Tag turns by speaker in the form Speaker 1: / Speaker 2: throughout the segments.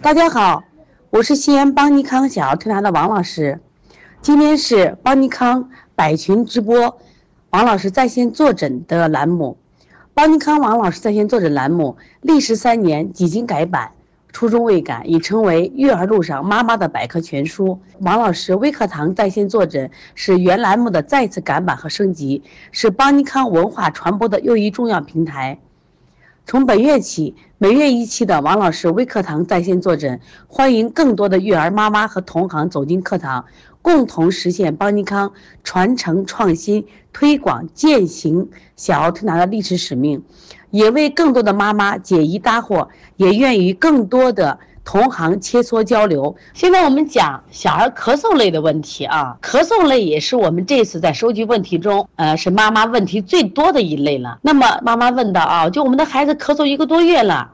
Speaker 1: 大家好，我是西安邦尼康小儿推拿的王老师。今天是邦尼康百群直播，王老师在线坐诊的栏目。邦尼康王老师在线坐诊栏目历时三年，几经改版，初衷未改，已成为育儿路上妈妈的百科全书。王老师微课堂在线坐诊是原栏目的再次改版和升级，是邦尼康文化传播的又一重要平台。从本月起，每月一期的王老师微课堂在线坐诊，欢迎更多的育儿妈妈和同行走进课堂，共同实现邦尼康传承创新、推广践行小儿推拿的历史使命，也为更多的妈妈解疑答惑，也愿与更多的。同行切磋交流。现在我们讲小儿咳嗽类的问题啊，咳嗽类也是我们这次在收集问题中，呃，是妈妈问题最多的一类了。那么妈妈问到啊，就我们的孩子咳嗽一个多月了，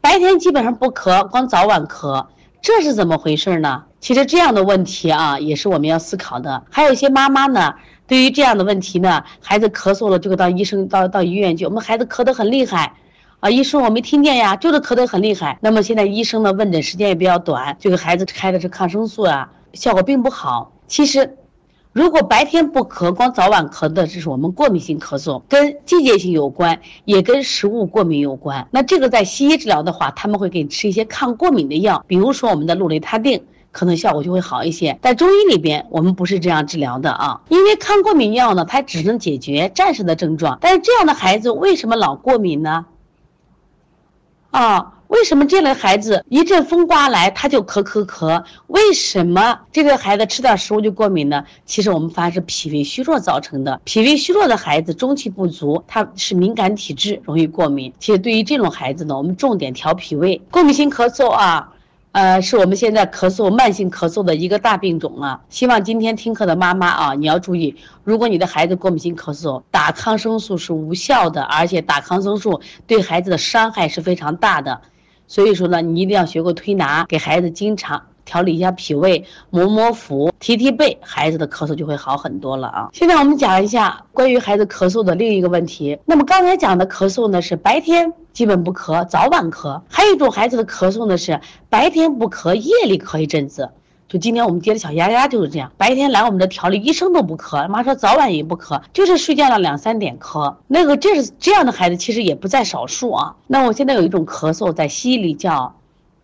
Speaker 1: 白天基本上不咳，光早晚咳，这是怎么回事呢？其实这样的问题啊，也是我们要思考的。还有一些妈妈呢，对于这样的问题呢，孩子咳嗽了就到医生到到医院去，我们孩子咳得很厉害。啊，医生，我没听见呀，就是咳得很厉害。那么现在医生的问诊时间也比较短，就给孩子开的是抗生素啊，效果并不好。其实，如果白天不咳，光早晚咳的，这是我们过敏性咳嗽，跟季节性有关，也跟食物过敏有关。那这个在西医治疗的话，他们会给你吃一些抗过敏的药，比如说我们的氯雷他定，可能效果就会好一些。在中医里边，我们不是这样治疗的啊，因为抗过敏药呢，它只能解决暂时的症状，但是这样的孩子为什么老过敏呢？啊，为什么这类孩子一阵风刮来他就咳咳咳？为什么这个孩子吃点食物就过敏呢？其实我们发现是脾胃虚弱造成的。脾胃虚弱的孩子中气不足，他是敏感体质，容易过敏。其实对于这种孩子呢，我们重点调脾胃。过敏性咳嗽啊。呃，是我们现在咳嗽慢性咳嗽的一个大病种啊。希望今天听课的妈妈啊，你要注意，如果你的孩子过敏性咳嗽，打抗生素是无效的，而且打抗生素对孩子的伤害是非常大的。所以说呢，你一定要学过推拿，给孩子经常。调理一下脾胃，摸摸腹，提提背，孩子的咳嗽就会好很多了啊。现在我们讲一下关于孩子咳嗽的另一个问题。那么刚才讲的咳嗽呢，是白天基本不咳，早晚咳；还有一种孩子的咳嗽呢，是白天不咳，夜里咳一阵子。就今天我们接的小丫丫就是这样，白天来我们的调理，一声都不咳，妈说早晚也不咳，就是睡觉了两三点咳。那个这是这样的孩子，其实也不在少数啊。那我现在有一种咳嗽，在西医里叫。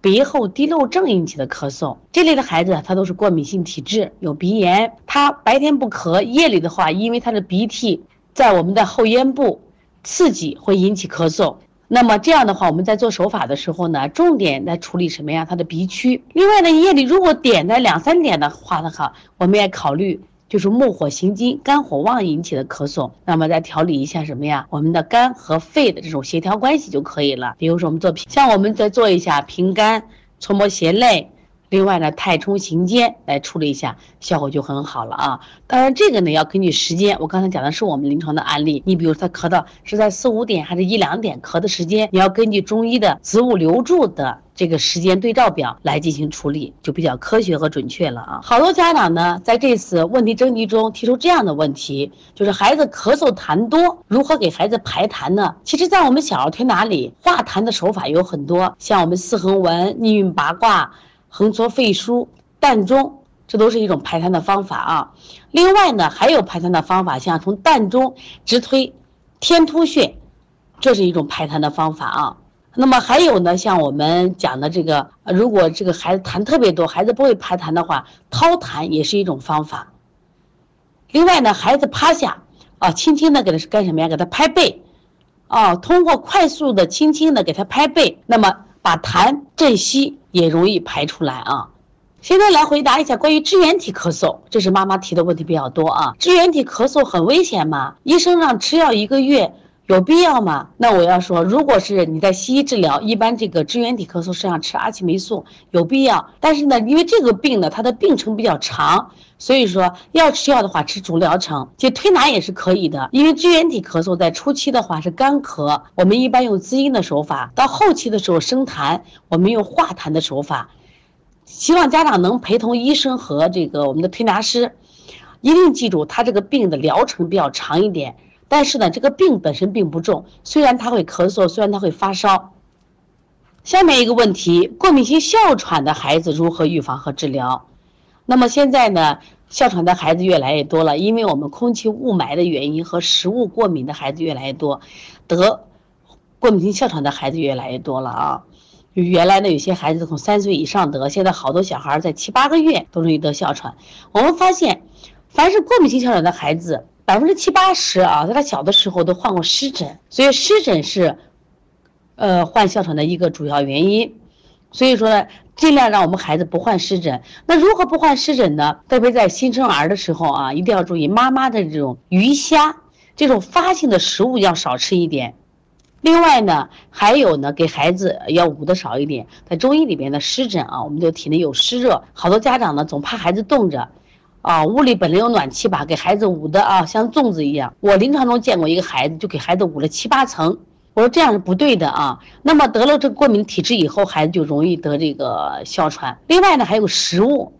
Speaker 1: 鼻后滴漏症引起的咳嗽，这类的孩子他都是过敏性体质，有鼻炎。他白天不咳，夜里的话，因为他的鼻涕在我们的后咽部刺激，会引起咳嗽。那么这样的话，我们在做手法的时候呢，重点在处理什么呀？他的鼻区。另外呢，夜里如果点在两三点的话的话，我们也考虑。就是木火行金，肝火旺引起的咳嗽，那么再调理一下什么呀？我们的肝和肺的这种协调关系就可以了。比如说我们做平，像我们再做一下平肝、搓摩胁肋，另外呢太冲行间来处理一下，效果就很好了啊。当然这个呢要根据时间，我刚才讲的是我们临床的案例。你比如他咳到是在四五点还是一两点咳的时间，你要根据中医的子午流注的。这个时间对照表来进行处理，就比较科学和准确了啊！好多家长呢，在这次问题征集中提出这样的问题，就是孩子咳嗽痰多，如何给孩子排痰呢？其实，在我们小儿推拿里，化痰的手法有很多，像我们四横纹、逆运八卦、横搓肺腧、膻中，这都是一种排痰的方法啊。另外呢，还有排痰的方法，像从膻中直推天突穴，这是一种排痰的方法啊。那么还有呢，像我们讲的这个，如果这个孩子痰特别多，孩子不会排痰的话，掏痰也是一种方法。另外呢，孩子趴下，啊，轻轻的给他干什么呀？给他拍背，啊，通过快速的、轻轻的给他拍背，那么把痰镇息也容易排出来啊。现在来回答一下关于支原体咳嗽，这是妈妈提的问题比较多啊。支原体咳嗽很危险吗？医生让吃药一个月。有必要吗？那我要说，如果是你在西医治疗，一般这个支原体咳嗽是要吃阿奇霉素，有必要。但是呢，因为这个病呢，它的病程比较长，所以说要吃药的话，吃主疗程。其实推拿也是可以的，因为支原体咳嗽在初期的话是干咳，我们一般用滋阴的手法；到后期的时候生痰，我们用化痰的手法。希望家长能陪同医生和这个我们的推拿师，一定记住，他这个病的疗程比较长一点。但是呢，这个病本身并不重，虽然他会咳嗽，虽然他会发烧，下面一个问题，过敏性哮喘的孩子如何预防和治疗？那么现在呢，哮喘的孩子越来越多了，因为我们空气雾霾的原因和食物过敏的孩子越来越多，得过敏性哮喘的孩子越来越多了啊。原来呢，有些孩子从三岁以上得，现在好多小孩在七八个月都容易得哮喘。我们发现，凡是过敏性哮喘的孩子，百分之七八十啊，在他小的时候都患过湿疹，所以湿疹是，呃，患哮喘的一个主要原因。所以说呢，尽量让我们孩子不患湿疹。那如何不患湿疹呢？特别在新生儿的时候啊，一定要注意妈妈的这种鱼虾这种发性的食物要少吃一点。另外呢，还有呢，给孩子要捂的少一点。在中医里边的湿疹啊，我们就体内有湿热，好多家长呢总怕孩子冻着，啊，屋里本来有暖气吧，给孩子捂的啊像粽子一样。我临床中见过一个孩子，就给孩子捂了七八层，我说这样是不对的啊。那么得了这过敏体质以后，孩子就容易得这个哮喘。另外呢，还有食物。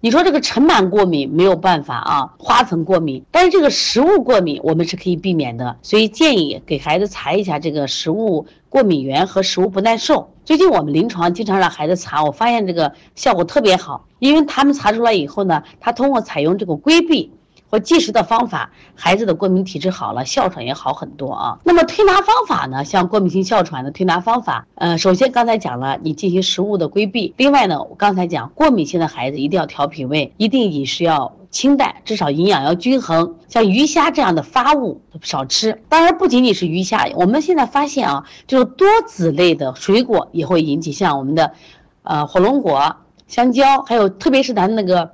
Speaker 1: 你说这个尘螨过敏没有办法啊，花粉过敏，但是这个食物过敏我们是可以避免的，所以建议给孩子查一下这个食物过敏源和食物不耐受。最近我们临床经常让孩子查，我发现这个效果特别好，因为他们查出来以后呢，他通过采用这个规避。或计时的方法，孩子的过敏体质好了，哮喘也好很多啊。那么推拿方法呢？像过敏性哮喘的推拿方法，呃，首先刚才讲了，你进行食物的规避。另外呢，我刚才讲过敏性的孩子一定要调脾胃，一定饮食要清淡，至少营养要均衡。像鱼虾这样的发物少吃。当然不仅仅是鱼虾，我们现在发现啊，就是多籽类的水果也会引起，像我们的，呃，火龙果、香蕉，还有特别是咱那个，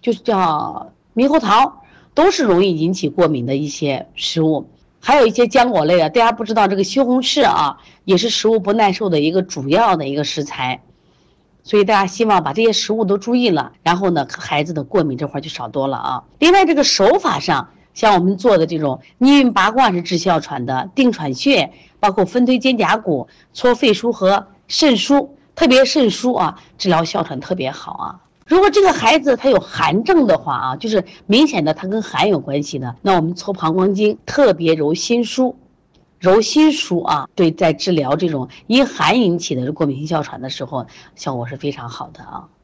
Speaker 1: 就是叫猕猴桃。都是容易引起过敏的一些食物，还有一些浆果类的，大家不知道这个西红柿啊，也是食物不耐受的一个主要的一个食材，所以大家希望把这些食物都注意了，然后呢，孩子的过敏这块就少多了啊。另外，这个手法上，像我们做的这种逆运八卦是治哮喘的，定喘穴，包括分推肩胛骨、搓肺腧和肾腧，特别肾腧啊，治疗哮喘特别好啊。如果这个孩子他有寒症的话啊，就是明显的他跟寒有关系的，那我们搓膀胱经，特别揉心腧，揉心腧啊，对，在治疗这种因寒引起的过敏性哮喘的时候，效果是非常好的啊。